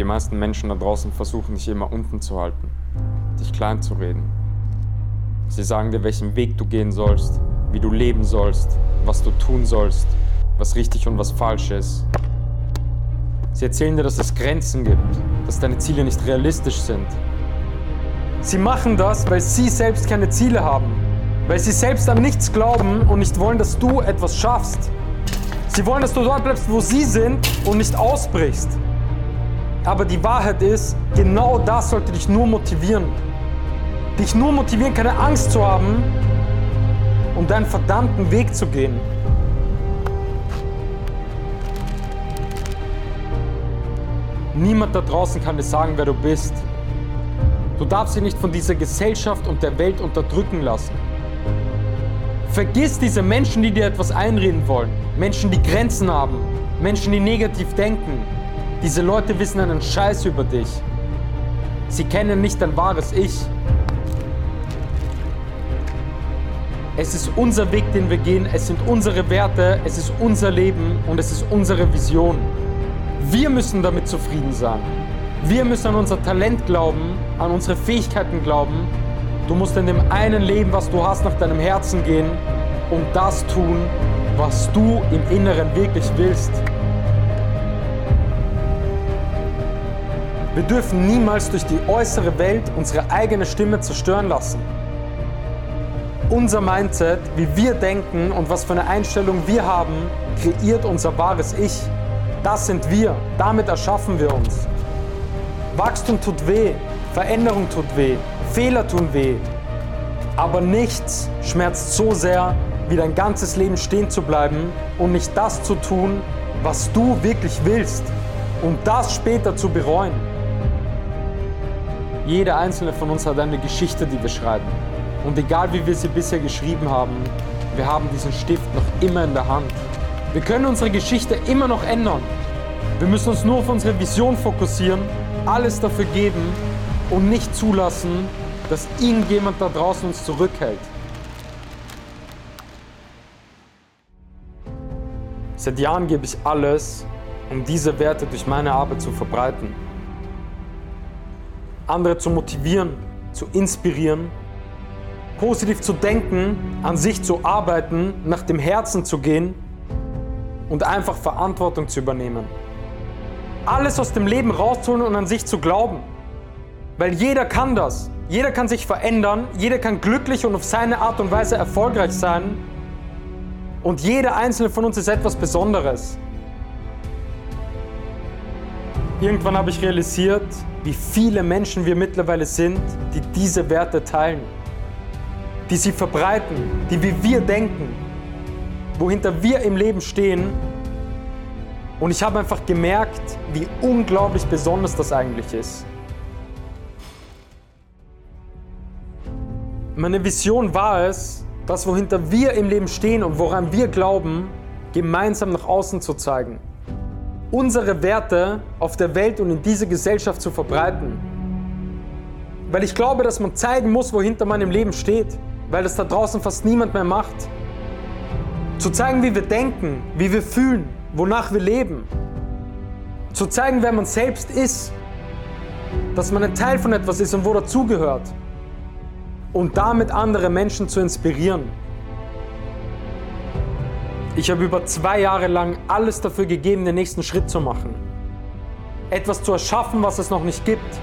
Die meisten Menschen da draußen versuchen dich immer unten zu halten, dich klein zu reden. Sie sagen dir, welchen Weg du gehen sollst, wie du leben sollst, was du tun sollst, was richtig und was falsch ist. Sie erzählen dir, dass es Grenzen gibt, dass deine Ziele nicht realistisch sind. Sie machen das, weil sie selbst keine Ziele haben, weil sie selbst an nichts glauben und nicht wollen, dass du etwas schaffst. Sie wollen, dass du dort bleibst, wo sie sind und nicht ausbrichst. Aber die Wahrheit ist, genau das sollte dich nur motivieren. Dich nur motivieren, keine Angst zu haben, um deinen verdammten Weg zu gehen. Niemand da draußen kann dir sagen, wer du bist. Du darfst dich nicht von dieser Gesellschaft und der Welt unterdrücken lassen. Vergiss diese Menschen, die dir etwas einreden wollen. Menschen, die Grenzen haben. Menschen, die negativ denken. Diese Leute wissen einen Scheiß über dich. Sie kennen nicht dein wahres Ich. Es ist unser Weg, den wir gehen. Es sind unsere Werte. Es ist unser Leben und es ist unsere Vision. Wir müssen damit zufrieden sein. Wir müssen an unser Talent glauben, an unsere Fähigkeiten glauben. Du musst in dem einen Leben, was du hast, nach deinem Herzen gehen und das tun, was du im Inneren wirklich willst. Wir dürfen niemals durch die äußere Welt unsere eigene Stimme zerstören lassen. Unser Mindset, wie wir denken und was für eine Einstellung wir haben, kreiert unser wahres Ich. Das sind wir. Damit erschaffen wir uns. Wachstum tut weh, Veränderung tut weh, Fehler tun weh. Aber nichts schmerzt so sehr, wie dein ganzes Leben stehen zu bleiben und nicht das zu tun, was du wirklich willst und das später zu bereuen. Jeder einzelne von uns hat eine Geschichte, die wir schreiben. Und egal wie wir sie bisher geschrieben haben, wir haben diesen Stift noch immer in der Hand. Wir können unsere Geschichte immer noch ändern. Wir müssen uns nur auf unsere Vision fokussieren, alles dafür geben und nicht zulassen, dass irgendjemand da draußen uns zurückhält. Seit Jahren gebe ich alles, um diese Werte durch meine Arbeit zu verbreiten. Andere zu motivieren, zu inspirieren, positiv zu denken, an sich zu arbeiten, nach dem Herzen zu gehen und einfach Verantwortung zu übernehmen. Alles aus dem Leben rauszuholen und an sich zu glauben. Weil jeder kann das. Jeder kann sich verändern, jeder kann glücklich und auf seine Art und Weise erfolgreich sein. Und jeder einzelne von uns ist etwas Besonderes. Irgendwann habe ich realisiert, wie viele Menschen wir mittlerweile sind, die diese Werte teilen, die sie verbreiten, die wie wir denken, wohinter wir im Leben stehen. Und ich habe einfach gemerkt, wie unglaublich besonders das eigentlich ist. Meine Vision war es, das, wohinter wir im Leben stehen und woran wir glauben, gemeinsam nach außen zu zeigen. Unsere Werte auf der Welt und in dieser Gesellschaft zu verbreiten. Weil ich glaube, dass man zeigen muss, wohinter man im Leben steht. Weil das da draußen fast niemand mehr macht. Zu zeigen, wie wir denken, wie wir fühlen, wonach wir leben. Zu zeigen, wer man selbst ist. Dass man ein Teil von etwas ist und wo dazugehört und damit andere Menschen zu inspirieren. Ich habe über zwei Jahre lang alles dafür gegeben, den nächsten Schritt zu machen. Etwas zu erschaffen, was es noch nicht gibt.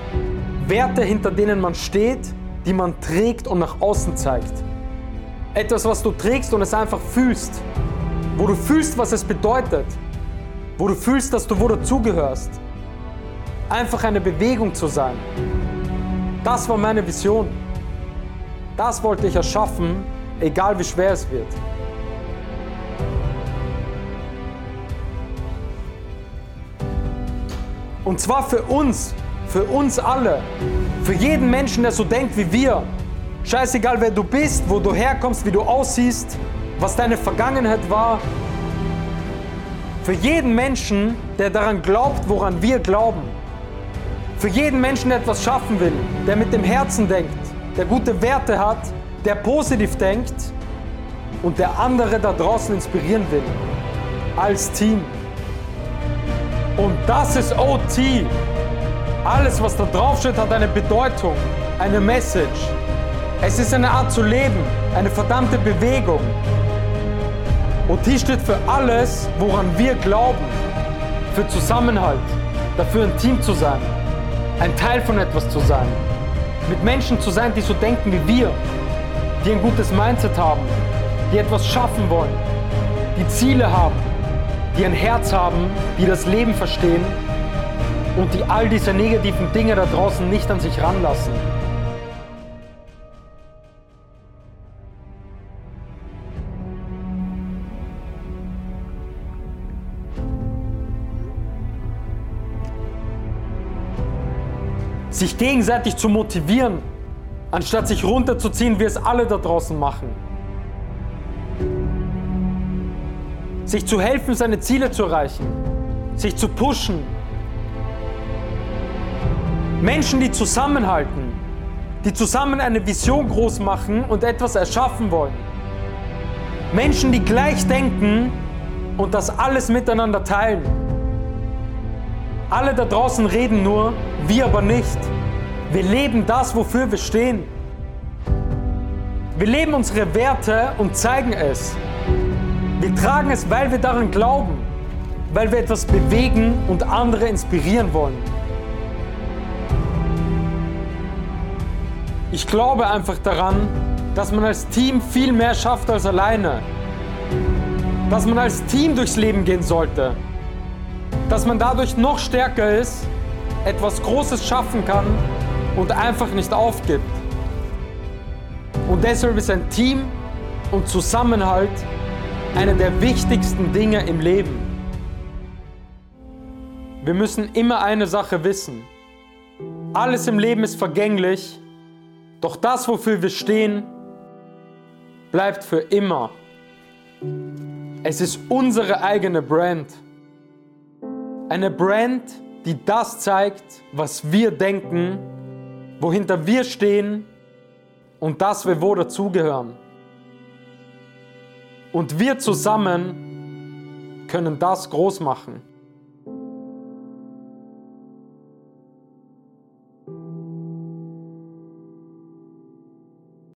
Werte, hinter denen man steht, die man trägt und nach außen zeigt. Etwas, was du trägst und es einfach fühlst. Wo du fühlst, was es bedeutet. Wo du fühlst, dass du wo dazugehörst. Einfach eine Bewegung zu sein. Das war meine Vision. Das wollte ich erschaffen, egal wie schwer es wird. Und zwar für uns, für uns alle, für jeden Menschen, der so denkt wie wir. Scheißegal, wer du bist, wo du herkommst, wie du aussiehst, was deine Vergangenheit war. Für jeden Menschen, der daran glaubt, woran wir glauben. Für jeden Menschen, der etwas schaffen will, der mit dem Herzen denkt der gute Werte hat, der positiv denkt und der andere da draußen inspirieren will. Als Team. Und das ist OT. Alles, was da draufsteht, hat eine Bedeutung, eine Message. Es ist eine Art zu leben, eine verdammte Bewegung. Die steht für alles, woran wir glauben. Für Zusammenhalt, dafür ein Team zu sein, ein Teil von etwas zu sein. Mit Menschen zu sein, die so denken wie wir, die ein gutes Mindset haben, die etwas schaffen wollen, die Ziele haben, die ein Herz haben, die das Leben verstehen und die all diese negativen Dinge da draußen nicht an sich ranlassen. Sich gegenseitig zu motivieren, anstatt sich runterzuziehen, wie es alle da draußen machen. Sich zu helfen, seine Ziele zu erreichen, sich zu pushen. Menschen, die zusammenhalten, die zusammen eine Vision groß machen und etwas erschaffen wollen. Menschen, die gleich denken und das alles miteinander teilen. Alle da draußen reden nur, wir aber nicht. Wir leben das, wofür wir stehen. Wir leben unsere Werte und zeigen es. Wir tragen es, weil wir daran glauben, weil wir etwas bewegen und andere inspirieren wollen. Ich glaube einfach daran, dass man als Team viel mehr schafft als alleine. Dass man als Team durchs Leben gehen sollte. Dass man dadurch noch stärker ist, etwas Großes schaffen kann und einfach nicht aufgibt. Und deshalb ist ein Team und Zusammenhalt eine der wichtigsten Dinge im Leben. Wir müssen immer eine Sache wissen. Alles im Leben ist vergänglich, doch das, wofür wir stehen, bleibt für immer. Es ist unsere eigene Brand. Eine Brand, die das zeigt, was wir denken wohinter wir stehen und dass wir wo dazugehören. Und wir zusammen können das groß machen.